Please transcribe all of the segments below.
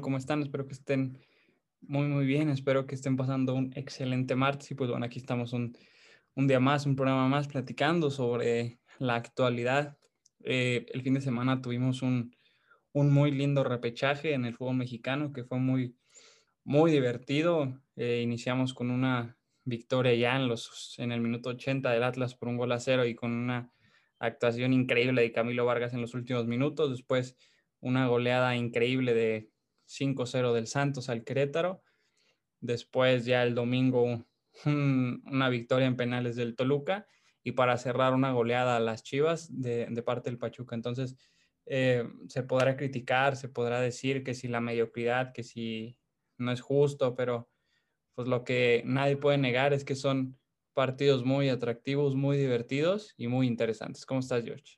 ¿Cómo están? Espero que estén muy, muy bien. Espero que estén pasando un excelente martes. Y pues bueno, aquí estamos un, un día más, un programa más platicando sobre la actualidad. Eh, el fin de semana tuvimos un, un, muy lindo repechaje en el fútbol mexicano que fue muy, muy divertido. Eh, iniciamos con una victoria ya en, los, en el minuto 80 del Atlas por un gol a cero y con una actuación increíble de Camilo Vargas en los últimos minutos. Después una goleada increíble de 5-0 del Santos al Querétaro. Después ya el domingo una victoria en penales del Toluca y para cerrar una goleada a las Chivas de, parte del Pachuca. Entonces, eh, se podrá criticar, se podrá decir que si la mediocridad, que si no es justo, pero pues lo que nadie puede negar es que son partidos muy atractivos, muy divertidos y muy interesantes. ¿Cómo estás, George?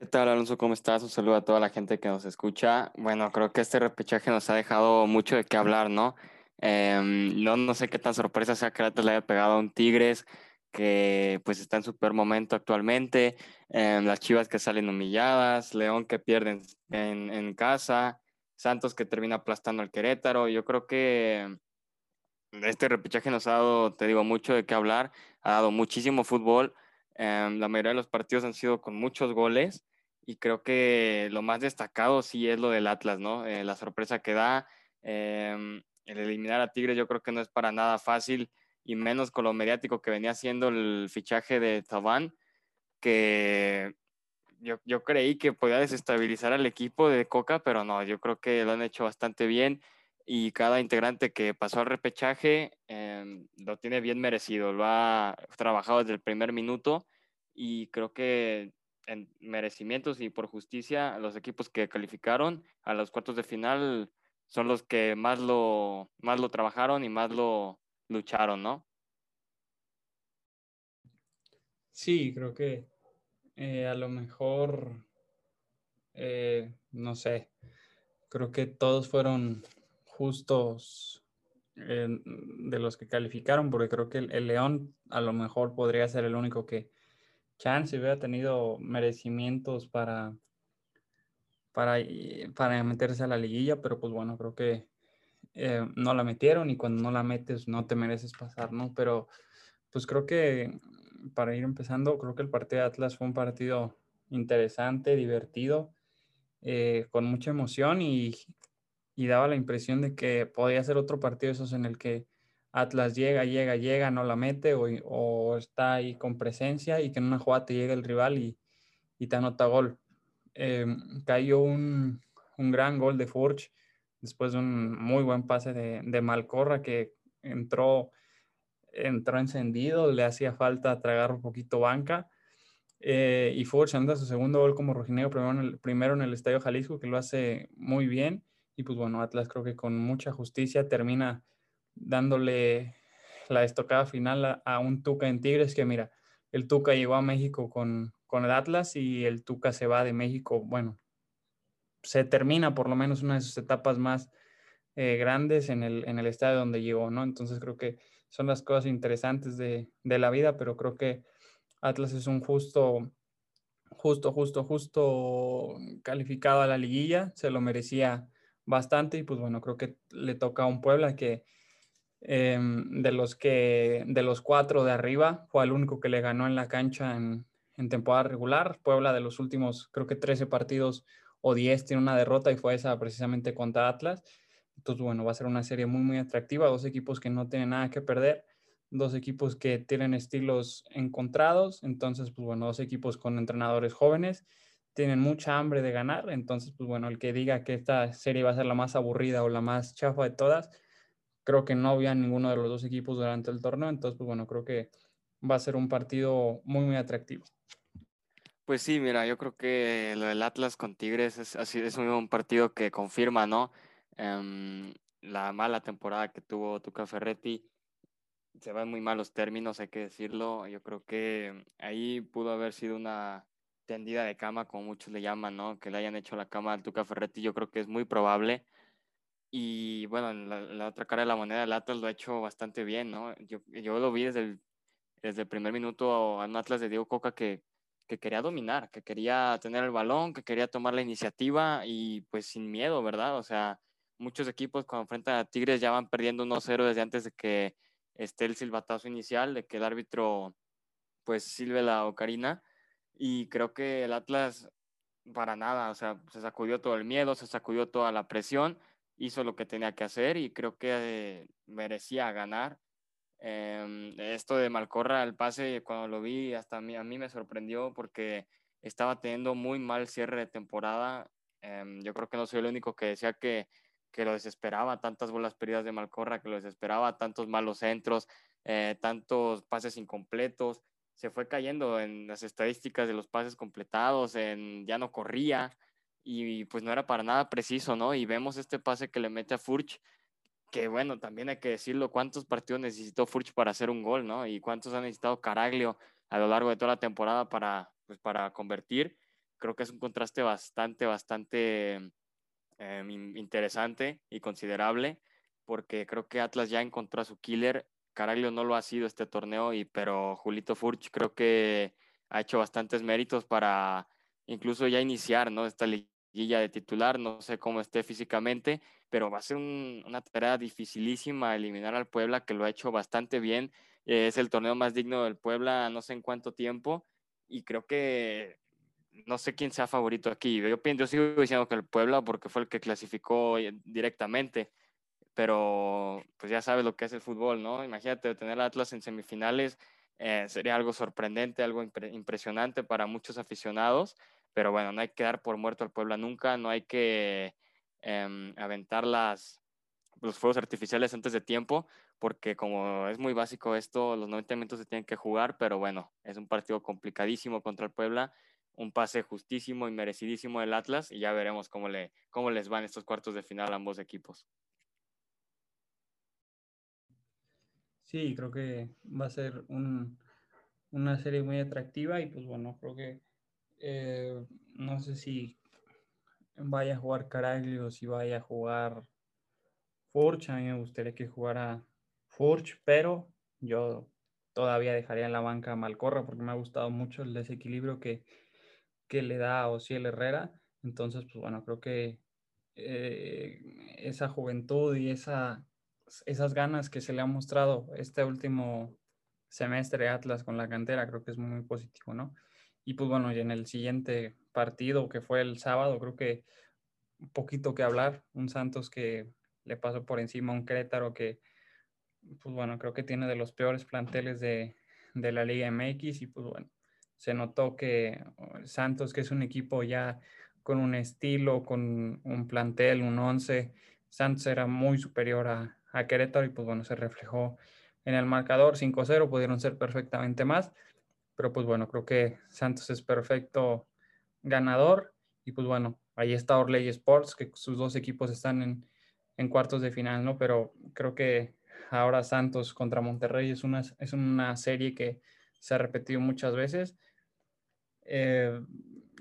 ¿Qué tal, Alonso? ¿Cómo estás? Un saludo a toda la gente que nos escucha. Bueno, creo que este repechaje nos ha dejado mucho de qué hablar, ¿no? Em, no, no sé qué tan sorpresa sea que Atlas le haya pegado a un Tigres que pues está en su peor momento actualmente, em, las Chivas que salen humilladas, León que pierden en, en, casa, Santos que termina aplastando al Querétaro. Yo creo que este repechaje nos ha dado, te digo, mucho de qué hablar, ha dado muchísimo fútbol. Em, la mayoría de los partidos han sido con muchos goles y creo que lo más destacado sí es lo del Atlas, ¿no? Eh, la sorpresa que da, em, el eliminar a Tigres yo creo que no es para nada fácil y menos con lo mediático que venía haciendo el fichaje de Tabán, que yo, yo, creí que podía desestabilizar al equipo de Coca, pero no, yo creo que lo han hecho bastante bien y cada integrante que pasó al repechaje em, lo tiene bien merecido, lo ha trabajado desde el primer minuto y creo que en merecimientos y por justicia, los equipos que calificaron a los cuartos de final son los que más lo, más lo trabajaron y más lo lucharon, ¿no? Sí, creo que eh, a lo mejor, eh, no sé, creo que todos fueron justos eh, de los que calificaron, porque creo que el León a lo mejor podría ser el único que, chance hubiera tenido merecimientos para, para, para meterse a la liguilla, pero pues bueno, creo que eh, no la metieron y cuando no la metes no te mereces pasar, ¿no? Pero pues creo que para ir empezando, creo que el partido de Atlas fue un partido interesante, divertido, eh, con mucha emoción y, y, daba la impresión de que podía ser otro partido esos en el que Atlas llega, llega, llega, no la mete o, está ahí con presencia y que en una jugada te llega el rival y, te anota gol. Em, cayó un, gran gol de Furch después de un muy buen pase de, Malcorra que entró, entró encendido, le hacía falta tragar un poquito banca. Eh, y Furch anda su segundo gol como rojinegro, primero en, el, primero en el Estadio Jalisco, que lo hace muy bien. Y pues bueno, Atlas creo que con mucha justicia termina dándole la estocada final a, un Tuca en Tigres, que mira, el Tuca llegó a México con, con el Atlas y el Tuca se va de México, bueno, se termina por lo menos una de sus etapas más eh, grandes en el, en el estadio donde llegó, ¿no? Entonces creo que son las cosas interesantes de, de, la vida, pero creo que Atlas es un justo, justo, justo, justo calificado a la liguilla, se lo merecía bastante y pues bueno, creo que le toca a un Puebla que Em, de los que de los cuatro de arriba fue el único que le ganó en la cancha en, temporada regular. Puebla de los últimos creo que 13 partidos o 10 tiene una derrota y fue esa precisamente contra Atlas. Entonces bueno, va a ser una serie muy muy atractiva, dos equipos que no tienen nada que perder, dos equipos que tienen estilos encontrados, entonces pues bueno, dos equipos con entrenadores jóvenes tienen mucha hambre de ganar, entonces pues bueno, el que diga que esta serie va a ser la más aburrida o la más chafa de todas, creo que no había ninguno de los dos equipos durante el torneo, entonces, pues bueno, creo que va a ser un partido muy, muy atractivo. Pues sí, mira, yo creo que lo del Atlas con Tigres es, así, es un partido que confirma, ¿no? Em, la mala temporada que tuvo Tuca Ferretti. Se van muy malos términos, hay que decirlo. Yo creo que ahí pudo haber sido una tendida de cama, como muchos le llaman, ¿no? Que le hayan hecho la cama al Tuca Ferretti, yo creo que es muy probable. Y bueno, la, la otra cara de la moneda, el Atlas lo ha hecho bastante bien, ¿no? Yo, yo lo vi desde el, desde el primer minuto a un Atlas de Diego Coca que que quería dominar, que quería tener el balón, que quería tomar la iniciativa y pues sin miedo, ¿verdad? O sea, muchos equipos cuando enfrentan a Tigres ya van perdiendo 1-0 desde antes de que esté el silbatazo inicial, de que el árbitro pues silbe la ocarina y creo que el Atlas para nada, o sea, se sacudió todo el miedo, se sacudió toda la presión, hizo lo que tenía que hacer y creo que eh, merecía ganar Em, esto de Malcorra, el pase, cuando lo vi, hasta a mí, a mí me sorprendió porque estaba teniendo muy mal cierre de temporada. Em, yo creo que no soy el único que decía que, que lo desesperaba, tantas bolas perdidas de Malcorra, que lo desesperaba, tantos malos centros, eh, tantos pases incompletos. Se fue cayendo en las estadísticas de los pases completados, en ya no corría y pues no era para nada preciso, ¿no? Y vemos este pase que le mete a Furch que bueno, también hay que decirlo, cuántos partidos necesitó Furch para hacer un gol, ¿no? Y cuántos ha necesitado Caraglio a lo largo de toda la temporada para, pues, para convertir. Creo que es un contraste bastante, bastante em, interesante y considerable, porque creo que Atlas ya encontró a su killer. Caraglio no lo ha sido este torneo, y, pero Julito Furch creo que ha hecho bastantes méritos para incluso ya iniciar, ¿no? Esta liguilla de titular, no sé cómo esté físicamente, pero va a ser una tarea dificilísima eliminar al Puebla, que lo ha hecho bastante bien. Eh, es el torneo más digno del Puebla, no sé en cuánto tiempo, y creo que no sé quién sea favorito aquí. Yo, yo sigo diciendo que el Puebla porque fue el que clasificó eh, directamente, pero pues ya sabes lo que es el fútbol, ¿no? Imagínate tener a Atlas en semifinales, eh, sería algo sorprendente, algo impresionante para muchos aficionados, pero bueno, no hay que dar por muerto al Puebla nunca, no hay que Em, aventar las, los fuegos artificiales antes de tiempo, porque como es muy básico esto, los 90 minutos se tienen que jugar, pero bueno, es un partido complicadísimo contra el Puebla, un pase justísimo y merecidísimo del Atlas, y ya veremos cómo, le, cómo les van estos cuartos de final a ambos equipos. Sí, creo que va a ser un, una serie muy atractiva y pues bueno, creo que eh, no sé si vaya a jugar Caraglio, si vaya a jugar Furch. A mí me gustaría que jugara Furch, pero yo todavía dejaría en la banca a Malcorra porque me ha gustado mucho el desequilibrio que, que le da a Ociel Herrera. Entonces, pues bueno, creo que eh, esa juventud y esa, esas ganas que se le ha mostrado este último semestre Atlas con la cantera, creo que es muy positivo, ¿no? Y pues bueno, y en el siguiente partido que fue el sábado, creo que un poquito que hablar, un Santos que le pasó por encima a un Querétaro que, pues bueno, creo que tiene de los peores planteles de, de la Liga MX y pues bueno, se notó que Santos, que es un equipo ya con un estilo, con un plantel, un 11, Santos era muy superior a, a Querétaro y pues bueno, se reflejó en el marcador 5-0, pudieron ser perfectamente más, pero pues bueno, creo que Santos es perfecto ganador. Y pues bueno, ahí está Orley Sports, que sus dos equipos están en, en cuartos de final, ¿no? Pero creo que ahora Santos contra Monterrey es una, es una serie que se ha repetido muchas veces. Eh,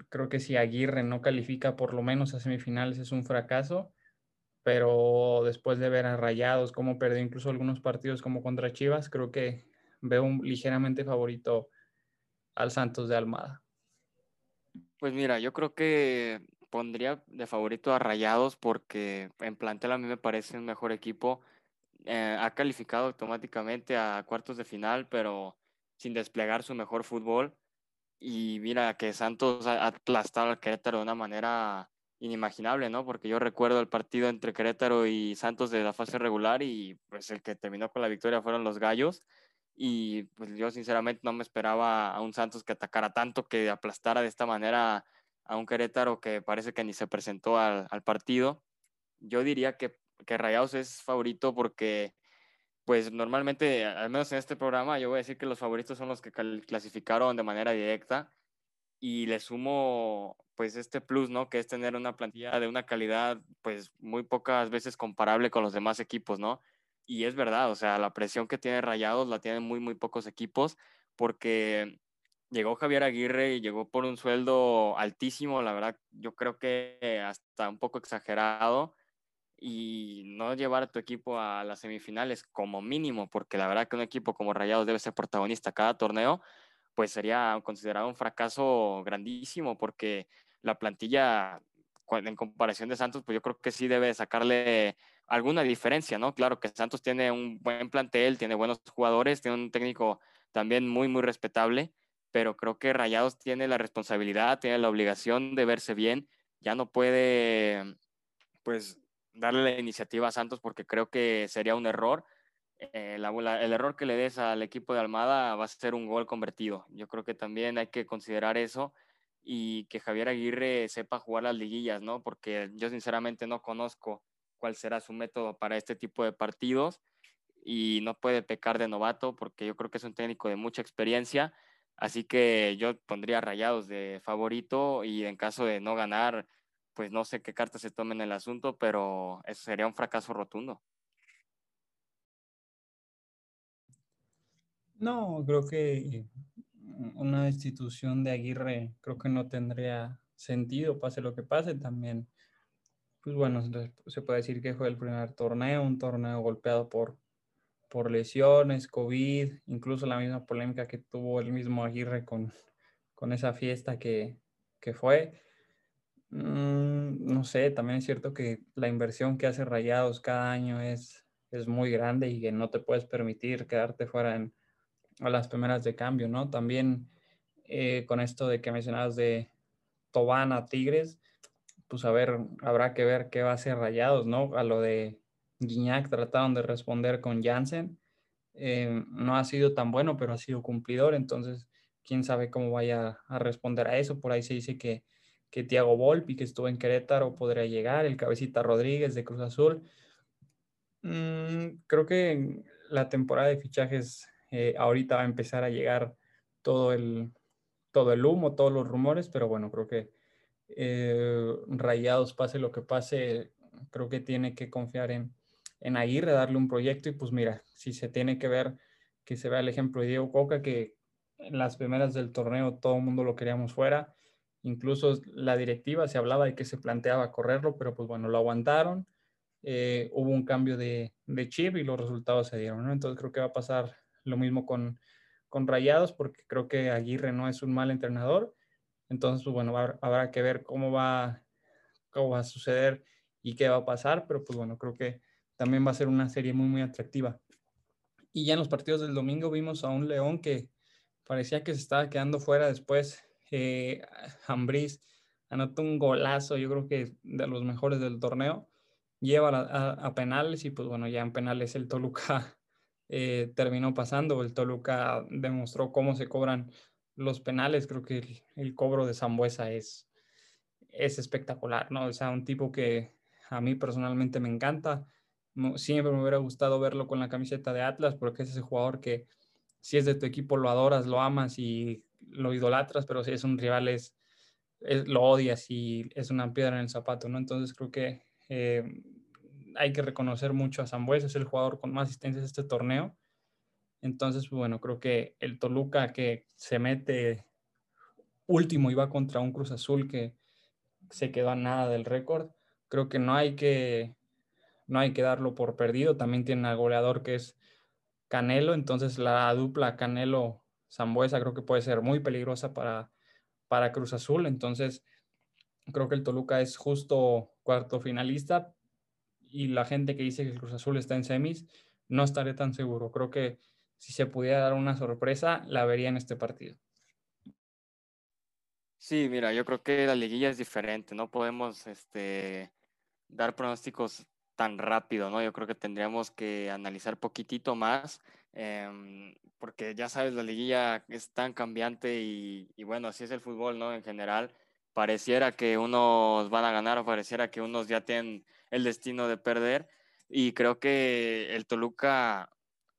creo que si Aguirre no califica por lo menos a semifinales es un fracaso, pero después de ver a Rayados, cómo perdió incluso algunos partidos como contra Chivas, creo que veo un ligeramente favorito al Santos de Almada. Pues mira, yo creo que pondría de favorito a Rayados porque en plantel a mí me parece un mejor equipo. Eh, ha calificado automáticamente a cuartos de final, pero sin desplegar su mejor fútbol. Y mira que Santos ha aplastado al Querétaro de una manera inimaginable, ¿no? Porque yo recuerdo el partido entre Querétaro y Santos de la fase regular y pues el que terminó con la victoria fueron los Gallos y pues yo sinceramente no me esperaba a un Santos que atacara tanto, que aplastara de esta manera a un Querétaro que parece que ni se presentó al, partido. Yo diría que, que Rayados es favorito porque pues normalmente, al menos en este programa, yo voy a decir que los favoritos son los que clasificaron de manera directa. Y le sumo pues este plus, ¿no? Que es tener una plantilla de una calidad pues muy pocas veces comparable con los demás equipos, ¿no? Y es verdad, o sea, la presión que tiene Rayados la tienen muy, muy pocos equipos porque llegó Javier Aguirre y llegó por un sueldo altísimo, la verdad, yo creo que hasta un poco exagerado y no llevar a tu equipo a las semifinales como mínimo, porque la verdad que un equipo como Rayados debe ser protagonista cada torneo, pues sería considerado un fracaso grandísimo, porque la plantilla en comparación de Santos, pues yo creo que sí debe sacarle alguna diferencia, ¿no? Claro que Santos tiene un buen plantel, tiene buenos jugadores, tiene un técnico también muy, muy respetable, pero creo que Rayados tiene la responsabilidad, tiene la obligación de verse bien, ya no puede, pues, darle la iniciativa a Santos porque creo que sería un error. Eh, el error que le des al equipo de Almada va a ser un gol convertido. Yo creo que también hay que considerar eso y que Javier Aguirre sepa jugar las liguillas, ¿no? Porque yo sinceramente no conozco cuál será su método para este tipo de partidos y no puede pecar de novato porque yo creo que es un técnico de mucha experiencia Así que yo pondría rayados de favorito y en caso de no ganar, pues no sé qué cartas se tomen en el asunto, pero eso sería un fracaso rotundo. No, creo que una destitución de Aguirre creo que no tendría sentido, pase lo que pase también. Pues bueno, se puede decir que fue el primer torneo, un torneo golpeado por por lesiones, COVID, incluso la misma polémica que tuvo el mismo Aguirre con, con esa fiesta que, que fue. Mm, no sé, también es cierto que la inversión que hace Rayados cada año es, es muy grande y que no te puedes permitir quedarte fuera en, a las primeras de cambio, ¿no? También eh, con esto de que mencionabas de Tobán a Tigres, pues a ver, habrá que ver qué va a hacer Rayados, ¿no? A lo de Guiñac trataron de responder con Jansen. Eh, no ha sido tan bueno, pero ha sido cumplidor. Entonces, quién sabe cómo vaya a responder a eso. Por ahí se dice que, que Tiago Volpi, que estuvo en Querétaro, podría llegar. El Cabecita Rodríguez de Cruz Azul. Mm, creo que la temporada de fichajes eh, ahorita va a empezar a llegar todo el, todo el humo, todos los rumores, pero bueno, creo que eh, Rayados, pase lo que pase, creo que tiene que confiar en, en Aguirre, darle un proyecto y pues mira, si se tiene que ver, que se vea el ejemplo de Diego Coca, que en las primeras del torneo todo el mundo lo queríamos fuera, incluso la directiva se hablaba de que se planteaba correrlo, pero pues bueno, lo aguantaron, eh, hubo un cambio de, chip y los resultados se dieron, ¿no? Entonces creo que va a pasar lo mismo con, con Rayados, porque creo que Aguirre no es un mal entrenador, entonces pues bueno, habrá que ver cómo va, cómo va a suceder y qué va a pasar, pero pues bueno, creo que también va a ser una serie muy, muy atractiva. Y ya en los partidos del domingo vimos a un León que parecía que se estaba quedando fuera después. Eh, anotó un golazo, yo creo que de los mejores del torneo. Lleva a, penales y pues bueno, ya en penales el Toluca eh, terminó pasando. El Toluca demostró cómo se cobran los penales. Creo que el, el cobro de Zambuesa es, es espectacular, ¿no? O sea, un tipo que a mí personalmente me encanta siempre me hubiera gustado verlo con la camiseta de Atlas porque es ese jugador que si es de tu equipo lo adoras, lo amas y lo idolatras, pero si es un rival es, lo odias y es una piedra en el zapato, ¿no? Entonces creo que eh, hay que reconocer mucho a Zambuesa, es el jugador con más asistencias de este torneo. Entonces, bueno, creo que el Toluca que se mete último y va contra un Cruz Azul que se quedó a nada del récord, creo que no hay que no hay que darlo por perdido. También tiene al goleador que es Canelo, entonces la dupla Canelo-Zambuesa creo que puede ser muy peligrosa para, para Cruz Azul. Entonces, creo que el Toluca es justo cuarto finalista y la gente que dice que el Cruz Azul está en semis, no estaré tan seguro. Creo que si se pudiera dar una sorpresa, la vería en este partido. Sí, mira, yo creo que la liguilla es diferente, no podemos este, dar pronósticos tan rápido, ¿no? Yo creo que tendríamos que analizar poquitito más, em, porque ya sabes, la liguilla es tan cambiante y, bueno, así es el fútbol, ¿no? En general, pareciera que unos van a ganar o pareciera que unos ya tienen el destino de perder. Y creo que el Toluca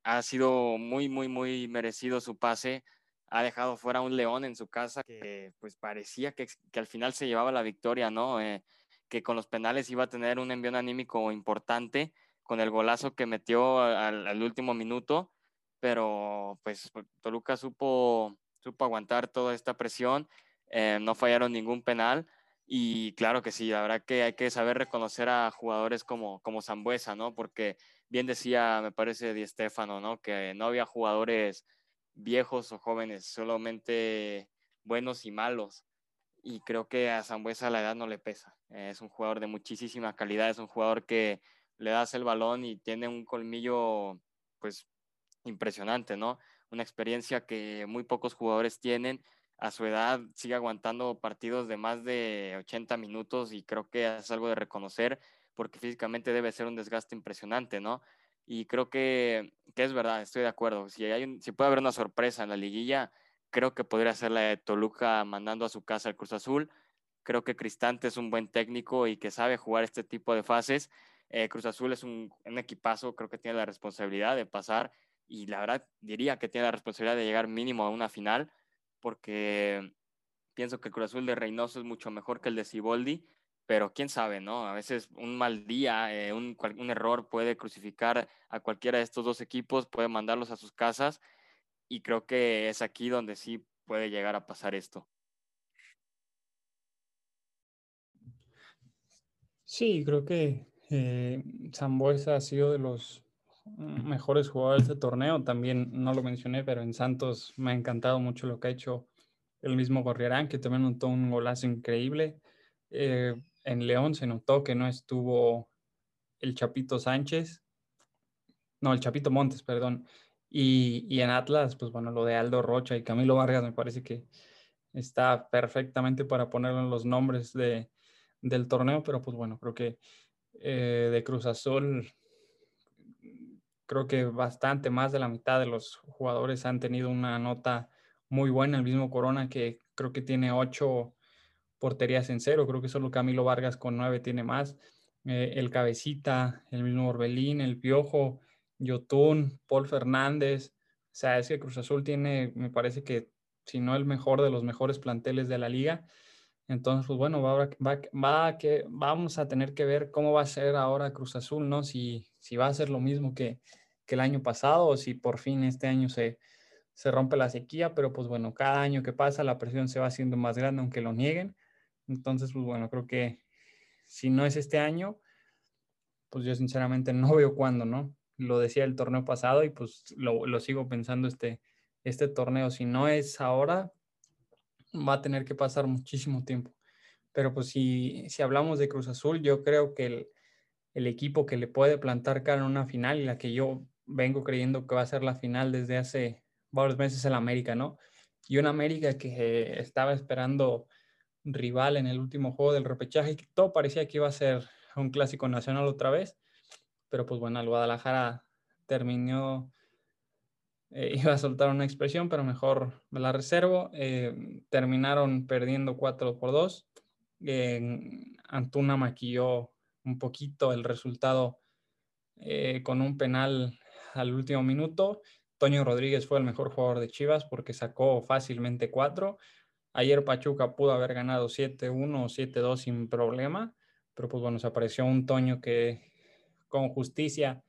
ha sido muy, muy, muy merecido su pase. Ha dejado fuera un León en su casa que pues parecía que, al final se llevaba la victoria, ¿no? Eh, que con los penales iba a tener un envío anímico importante con el golazo que metió al, último minuto, pero pues Toluca supo, supo aguantar toda esta presión, eh, no fallaron ningún penal y claro que sí, la verdad que hay que saber reconocer a jugadores como, como Zambuesa, ¿no? Porque bien decía, me parece, Di Stefano, ¿no? Que no había jugadores viejos o jóvenes, solamente buenos y malos. Y creo que a Zambuesa la edad no le pesa. Es un jugador de muchísima calidad, es un jugador que le das el balón y tiene un colmillo, pues, impresionante, ¿no? Una experiencia que muy pocos jugadores tienen a su edad sigue aguantando partidos de más de 80 minutos y creo que es algo de reconocer porque físicamente debe ser un desgaste impresionante, ¿no? Y creo que, que es verdad, estoy de acuerdo. Si, hay si puede haber una sorpresa en la liguilla, creo que podría ser la de Toluca mandando a su casa al Cruz Azul. Creo que Cristante es un buen técnico y que sabe jugar este tipo de fases. Eh, Cruz Azul es un, un equipazo, creo que tiene la responsabilidad de pasar y la verdad diría que tiene la responsabilidad de llegar mínimo a una final porque pienso que el Cruz Azul de Reynoso es mucho mejor que el de Ciboldi, pero quién sabe, ¿no? A veces un mal día, eh, un, error puede crucificar a cualquiera de estos dos equipos, puede mandarlos a sus casas y creo que es aquí donde sí puede llegar a pasar esto. Sí, creo que eh, Zambuesa ha sido de los mejores jugadores de torneo. También no lo mencioné, pero en Santos me ha encantado mucho lo que ha hecho el mismo Gorriarán, que también notó un golazo increíble. Eh, en León se notó que no estuvo el Chapito Sánchez, no, el Chapito Montes, perdón. Y, y, en Atlas, pues bueno, lo de Aldo Rocha y Camilo Vargas me parece que está perfectamente para ponerlo en los nombres de, del torneo, pero pues bueno, creo que eh, de Cruz Azul creo que bastante más de la mitad de los jugadores han tenido una nota muy buena. El mismo Corona, que creo que tiene ocho porterías en cero, creo que solo Camilo Vargas con nueve tiene más. Eh, el Cabecita, el mismo Orbelín, el Piojo, Yotun, Paul Fernández. O sea, es que Cruz Azul tiene, me parece que, si no el mejor de los mejores planteles de la liga. Entonces, pues bueno, va, va, va, que, vamos a tener que ver cómo va a ser ahora Cruz Azul, ¿no? Si, si va a ser lo mismo que, el año pasado o si por fin este año se, se rompe la sequía, pero pues bueno, cada año que pasa la presión se va haciendo más grande aunque lo nieguen. Entonces, pues bueno, creo que si no es este año, pues yo sinceramente no veo cuándo, ¿no? Lo decía el torneo pasado y pues lo, lo sigo pensando este, este torneo. Si no es ahora, va a tener que pasar muchísimo tiempo. Pero pues si, si hablamos de Cruz Azul, yo creo que el, el equipo que le puede plantar cara en una final y la que yo vengo creyendo que va a ser la final desde hace varios meses en América, ¿no? Y una América que estaba esperando rival en el último juego del repechaje y que todo parecía que iba a ser un clásico nacional otra vez, pero pues bueno, el Guadalajara terminó, eh, iba a soltar una expresión, pero mejor me la reservo, eh, terminaron perdiendo 4 por 2, Antuna maquilló un poquito el resultado eh, con un penal al último minuto. Toño Rodríguez fue el mejor jugador de Chivas porque sacó fácilmente cuatro. Ayer Pachuca pudo haber ganado 7-1 o 7-2 sin problema, pero pues bueno, se apareció un Toño que con justicia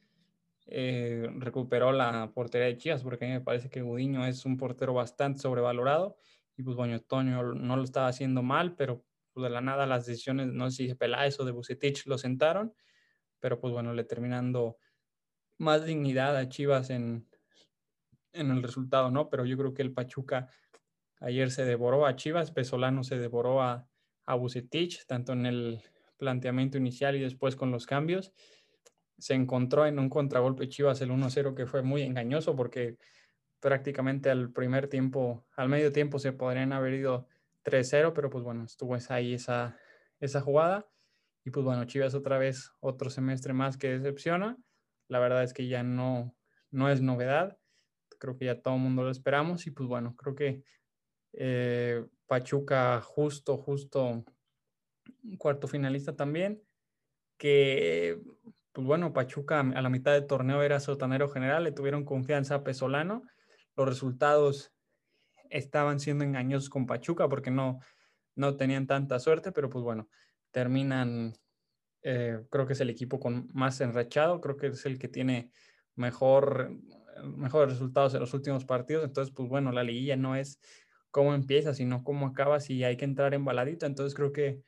eh, recuperó la portería de Chivas porque a mí me parece que Gudiño es un portero bastante sobrevalorado y pues bueno, Toño no lo estaba haciendo mal, pero pues de la nada las decisiones, no sé si Peláez o de Bucetich lo sentaron, pero pues bueno, le terminando más dignidad a Chivas en, en el resultado, ¿no? Pero yo creo que el Pachuca ayer se devoró a Chivas, Pesolano se devoró a, a tanto en el planteamiento inicial y después con los cambios. Se encontró en un contragolpe Chivas el 1-0 que fue muy engañoso porque prácticamente al primer tiempo, al medio tiempo se podrían haber ido 3-0, pero pues bueno, estuvo ahí esa, esa jugada. Y pues bueno, Chivas otra vez, otro semestre más que decepciona la verdad es que ya no, no es novedad. Creo que ya todo el mundo lo esperamos y pues bueno, creo que eh, Pachuca justo, justo cuarto finalista también, que pues bueno, Pachuca a la mitad del torneo era sotanero general, le tuvieron confianza a Pesolano, los resultados estaban siendo engañosos con Pachuca porque no, no tenían tanta suerte, pero pues bueno, terminan, eh, creo que es el equipo con más enrachado, creo que es el que tiene mejor, mejores resultados en los últimos partidos, entonces pues bueno, la liguilla no es cómo empieza, sino cómo acaba, si hay que entrar en baladito, entonces creo que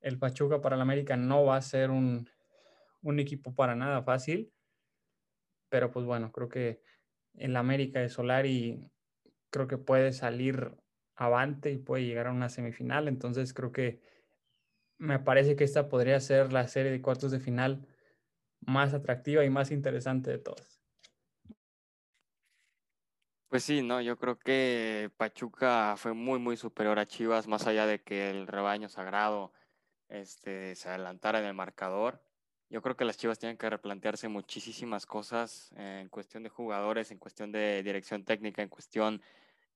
el Pachuca para el América no va a ser un, un equipo para nada fácil, pero pues bueno, creo que el América de Solari creo que puede salir avante y puede llegar a una semifinal. Entonces creo que me parece que esta podría ser la serie de cuartos de final más atractiva y más interesante de todas. Pues sí, no, yo creo que Pachuca fue muy, muy superior a Chivas, más allá de que el rebaño sagrado este, se adelantara en el marcador. Yo creo que las Chivas tienen que replantearse muchísimas cosas en cuestión de jugadores, en cuestión de dirección técnica, en cuestión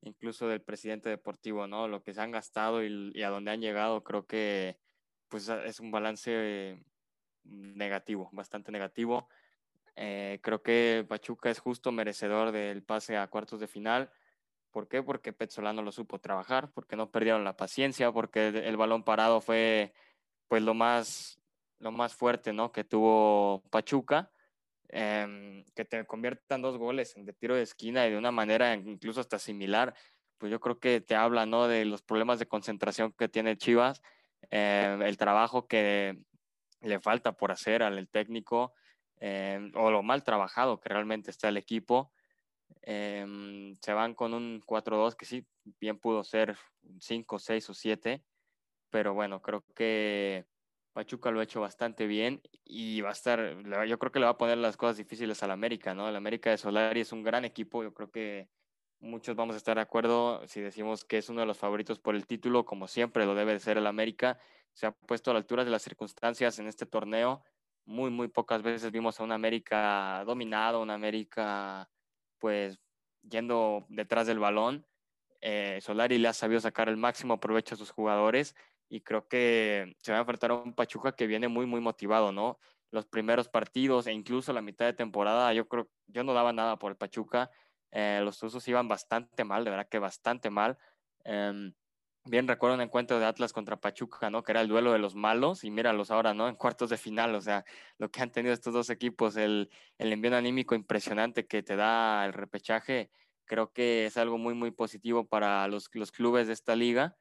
incluso del presidente deportivo, ¿no? Lo que se han gastado y, a dónde han llegado, creo que pues es un balance negativo, bastante negativo. Eh, creo que Pachuca es justo merecedor del pase a cuartos de final. ¿Por qué? Porque Petzolano lo supo trabajar, porque no perdieron la paciencia, porque el balón parado fue pues lo más lo más fuerte, ¿no? Que tuvo Pachuca, em, que te conviertan dos goles de tiro de esquina y de una manera incluso hasta similar, pues yo creo que te habla, ¿no? De los problemas de concentración que tiene Chivas, em, el trabajo que le falta por hacer al técnico, em, o lo mal trabajado que realmente está el equipo. se van con un 4-2 que sí, bien pudo ser 5, 6 o 7, pero bueno, creo que Pachuca lo ha hecho bastante bien y va a estar, yo creo que le va a poner las cosas difíciles al América, ¿no? El América de Solari es un gran equipo, yo creo que muchos vamos a estar de acuerdo si decimos que es uno de los favoritos por el título, como siempre lo debe de ser el América, se ha puesto a la altura de las circunstancias en este torneo, muy, muy pocas veces vimos a un América dominado, un América pues yendo detrás del balón, eh, Solari le ha sabido sacar el máximo provecho a sus jugadores y creo que se va a enfrentar a un Pachuca que viene muy, muy motivado, ¿no? Los primeros partidos e incluso la mitad de temporada, yo creo, yo no daba nada por el Pachuca. Eh, los usos iban bastante mal, de verdad que bastante mal. Em, bien recuerdo un encuentro de Atlas contra Pachuca, ¿no? Que era el duelo de los malos y míralos ahora, ¿no? En cuartos de final, o sea, lo que han tenido estos dos equipos, el, el envío anímico impresionante que te da el repechaje, creo que es algo muy, muy positivo para los, los clubes de esta liga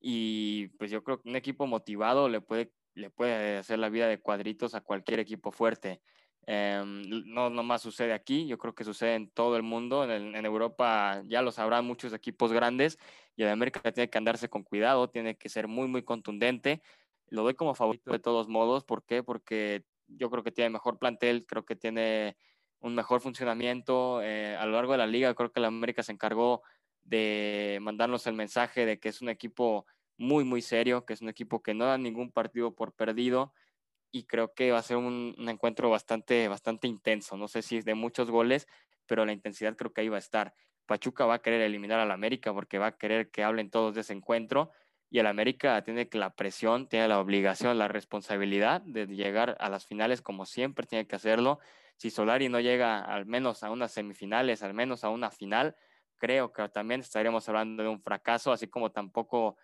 y pues yo creo que un equipo motivado le puede, le puede hacer la vida de cuadritos a cualquier equipo fuerte. Eh, no nomás sucede aquí, yo creo que sucede en todo el mundo. En, Europa ya lo sabrán muchos equipos grandes y en América tiene que andarse con cuidado, tiene que ser muy, muy contundente. Lo doy como favorito de todos modos. ¿Por qué? Porque yo creo que tiene mejor plantel, creo que tiene un mejor funcionamiento. Eh, a lo largo de la liga, creo que la América se encargó de mandarnos el mensaje de que es un equipo muy, muy serio, que es un equipo que no da ningún partido por perdido y creo que va a ser un, encuentro bastante, bastante intenso. No sé si es de muchos goles, pero la intensidad creo que ahí va a estar. Pachuca va a querer eliminar al América porque va a querer que hablen todos de ese encuentro y el América tiene la presión, tiene la obligación, la responsabilidad de llegar a las finales como siempre tiene que hacerlo. Si Solari no llega al menos a unas semifinales, al menos a una final, creo que también estaríamos hablando de un fracaso, así como tampoco,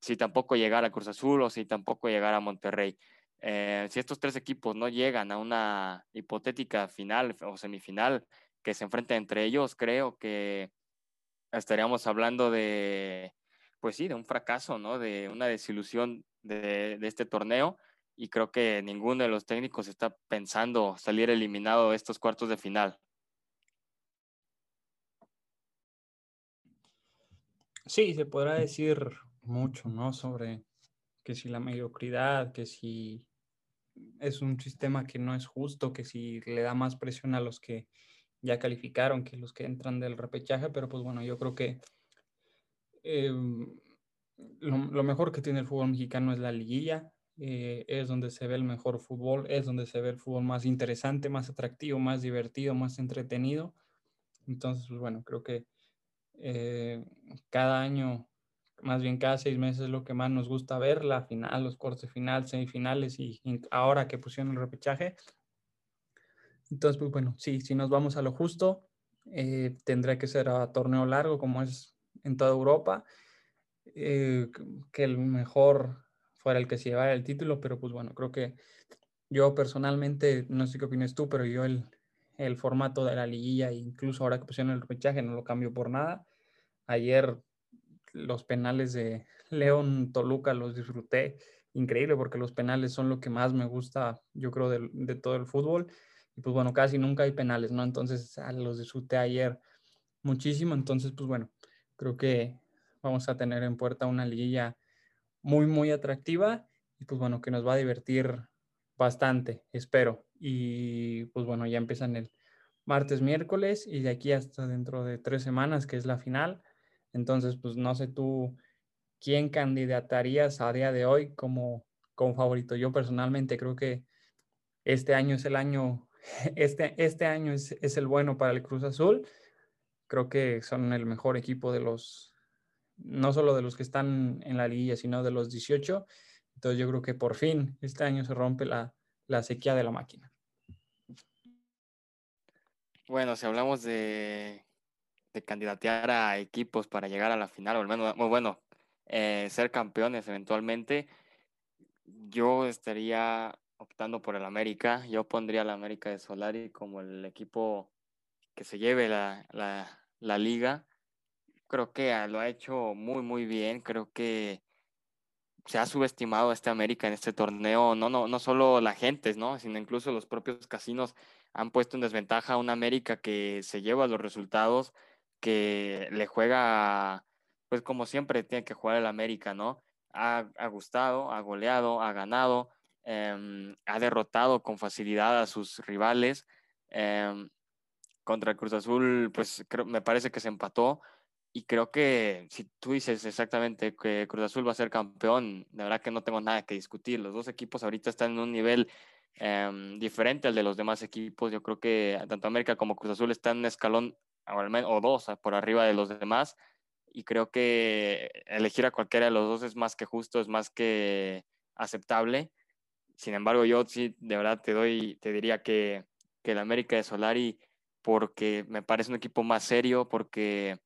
si tampoco llegara a Cruz Azul o si tampoco llegara a Monterrey. Eh, si estos tres equipos no llegan a una hipotética final o semifinal que se enfrenten entre ellos, creo que estaríamos hablando de, pues sí, de un fracaso, ¿no? De una desilusión de, de este torneo y creo que ninguno de los técnicos está pensando salir eliminado de estos cuartos de final. Sí, se podrá decir mucho, ¿no? Sobre que si la mediocridad, que si es un sistema que no es justo, que si le da más presión a los que ya calificaron que los que entran del repechaje, pero pues bueno, yo creo que eh, lo, mejor que tiene el fútbol mexicano es la liguilla, eh, es donde se ve el mejor fútbol, es donde se ve el fútbol más interesante, más atractivo, más divertido, más entretenido. Entonces, pues bueno, creo que eh, cada año, más bien cada seis meses es lo que más nos gusta ver, la final, los cortes final, semifinales y, ahora que pusieron el repechaje. Entonces, pues bueno, sí, si nos vamos a lo justo, eh, que ser a torneo largo como es en toda Europa, eh, que el mejor fuera el que se llevara el título, pero pues bueno, creo que yo personalmente, no sé qué opinas tú, pero yo el, el formato de la liguilla, incluso ahora que pusieron el repechaje, no lo cambio por nada. Ayer los penales de León Toluca los disfruté increíble porque los penales son lo que más me gusta, yo creo, de, todo el fútbol. Y pues bueno, casi nunca hay penales, ¿no? Entonces ah, los disfruté ayer muchísimo. Entonces, pues bueno, creo que vamos a tener en puerta una liguilla muy, muy atractiva y pues bueno, que nos va a divertir bastante, espero. Y pues bueno, ya empiezan el martes, miércoles y de aquí hasta dentro de tres semanas, que es la final. Entonces, pues no sé tú quién candidatarías a día de hoy como, como favorito. Yo personalmente creo que este año es el año, este, este año es, el bueno para el Cruz Azul. Creo que son el mejor equipo de los, no solo de los que están en la liguilla, sino de los 18. Entonces yo creo que por fin este año se rompe la, la sequía de la máquina. Bueno, si hablamos de, candidatear a equipos para llegar a la final, o al menos, bueno, eh, ser campeones eventualmente, yo estaría optando por el América. Yo pondría al América de Solari como el equipo que se lleve la, la, la liga. Creo que lo ha hecho muy, muy bien. Creo que se ha subestimado a este América en este torneo, no, no, no solo la gente, ¿no? sino incluso los propios casinos han puesto en desventaja a un América que se lleva los resultados, que le juega pues como siempre tiene que jugar el América, ¿no? Ha, gustado, ha goleado, ha ganado, em, ha derrotado con facilidad a sus rivales. Em, contra el Cruz Azul, pues creo, me parece que se empató. Y creo que si tú dices exactamente que Cruz Azul va a ser campeón, de verdad que no tengo nada que discutir. Los dos equipos ahorita están en un nivel em, diferente al de los demás equipos. Yo creo que tanto América como Cruz Azul están en un escalón o dos por arriba de los demás y creo que elegir a cualquiera de los dos es más que justo, es más que aceptable. Sin embargo, yo sí, de verdad te doy, te diría que, que el América de Solari, porque me parece un equipo más serio, porque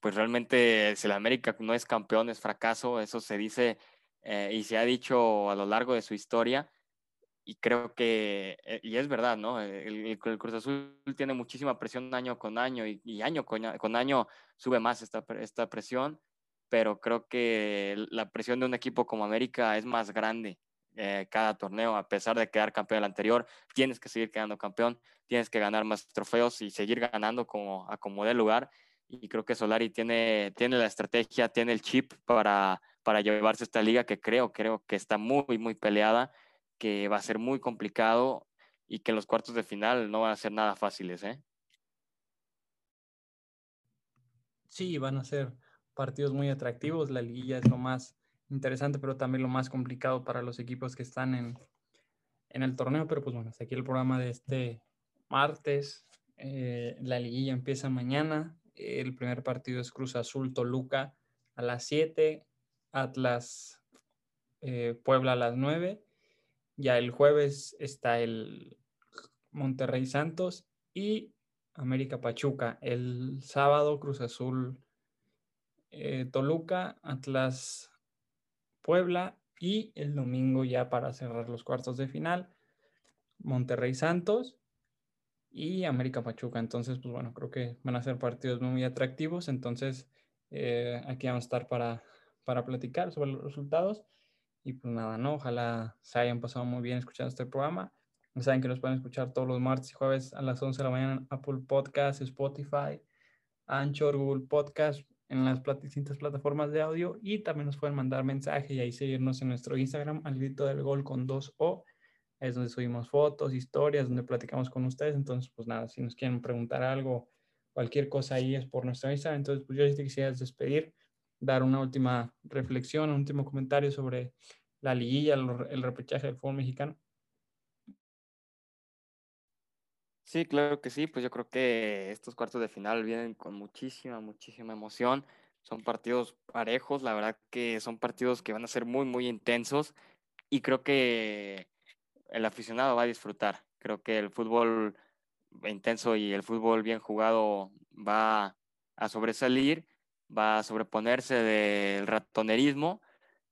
pues realmente si el América no es campeón es fracaso, eso se dice eh, y se ha dicho a lo largo de su historia y creo que, eh, y es verdad, ¿no? El, Cruz Azul tiene muchísima presión año con año y, año con, año sube más esta, esta presión, pero creo que la presión de un equipo como América es más grande eh, cada torneo, a pesar de quedar campeón el anterior, tienes que seguir quedando campeón, tienes que ganar más trofeos y seguir ganando como a lugar. Y creo que Solari tiene, tiene la estrategia, tiene el chip para, para llevarse esta liga que creo, creo que está muy, muy peleada que va a ser muy complicado y que los cuartos de final no van a ser nada fáciles, ¿eh? Sí, van a ser partidos muy atractivos. La liguilla es lo más interesante, pero también lo más complicado para los equipos que están en, en el torneo. Pero pues bueno, hasta aquí el programa de este martes. Eh, la liguilla empieza mañana. El primer partido es Cruz Azul Toluca a las 7, Atlas eh, Puebla a las 9 ya el jueves está el Monterrey Santos y América Pachuca. El sábado Cruz Azul eh, Toluca, Atlas Puebla y el domingo ya para cerrar los cuartos de final Monterrey Santos y América Pachuca. Entonces, pues bueno, creo que van a ser partidos muy atractivos. Entonces, eh, aquí vamos a estar para, para platicar sobre los resultados. Y pues nada, ¿no? Ojalá se hayan pasado muy bien escuchando este programa. Saben que nos pueden escuchar todos los martes y jueves a las 11 de la mañana en Apple Podcasts, Spotify, Anchor, Google Podcast, en las distintas plataformas de audio. Y también nos pueden mandar mensaje y ahí seguirnos en nuestro Instagram, al grito del gol con dos O. Es donde subimos fotos, historias, donde platicamos con ustedes. Entonces, pues nada, si nos quieren preguntar algo, cualquier cosa ahí es por nuestro Instagram. Entonces, pues yo si te despedir dar una última reflexión, un último comentario sobre la liguilla, el, repechaje del fútbol mexicano. Sí, claro que sí, pues yo creo que estos cuartos de final vienen con muchísima, muchísima emoción. Son partidos parejos, la verdad que son partidos que van a ser muy, muy intensos y creo que el aficionado va a disfrutar. Creo que el fútbol intenso y el fútbol bien jugado va a sobresalir va a sobreponerse del ratonerismo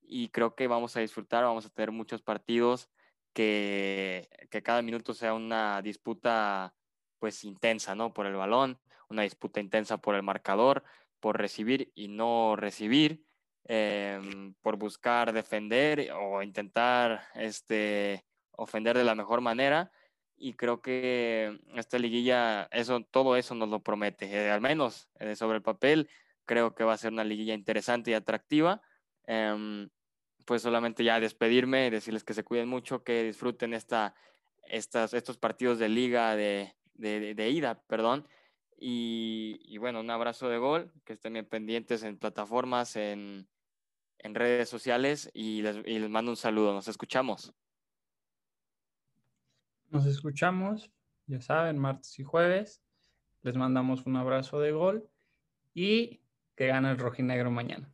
y creo que vamos a disfrutar, vamos a tener muchos partidos que, que cada minuto sea una disputa pues intensa, ¿no? Por el balón, una disputa intensa por el marcador, por recibir y no recibir, em, por buscar defender o intentar este, ofender de la mejor manera. Y creo que esta liguilla, eso, todo eso nos lo promete. Eh, al menos eh, sobre el papel, creo que va a ser una liguilla interesante y atractiva. Em, pues solamente ya despedirme, decirles que se cuiden mucho, que disfruten esta, estas, estos partidos de liga de, de, ida, perdón. Y, bueno, un abrazo de gol, que estén bien pendientes en plataformas, en, en redes sociales y les, y les mando un saludo. Nos escuchamos. Nos escuchamos, ya saben, martes y jueves. Les mandamos un abrazo de gol y gane el rojinegro mañana.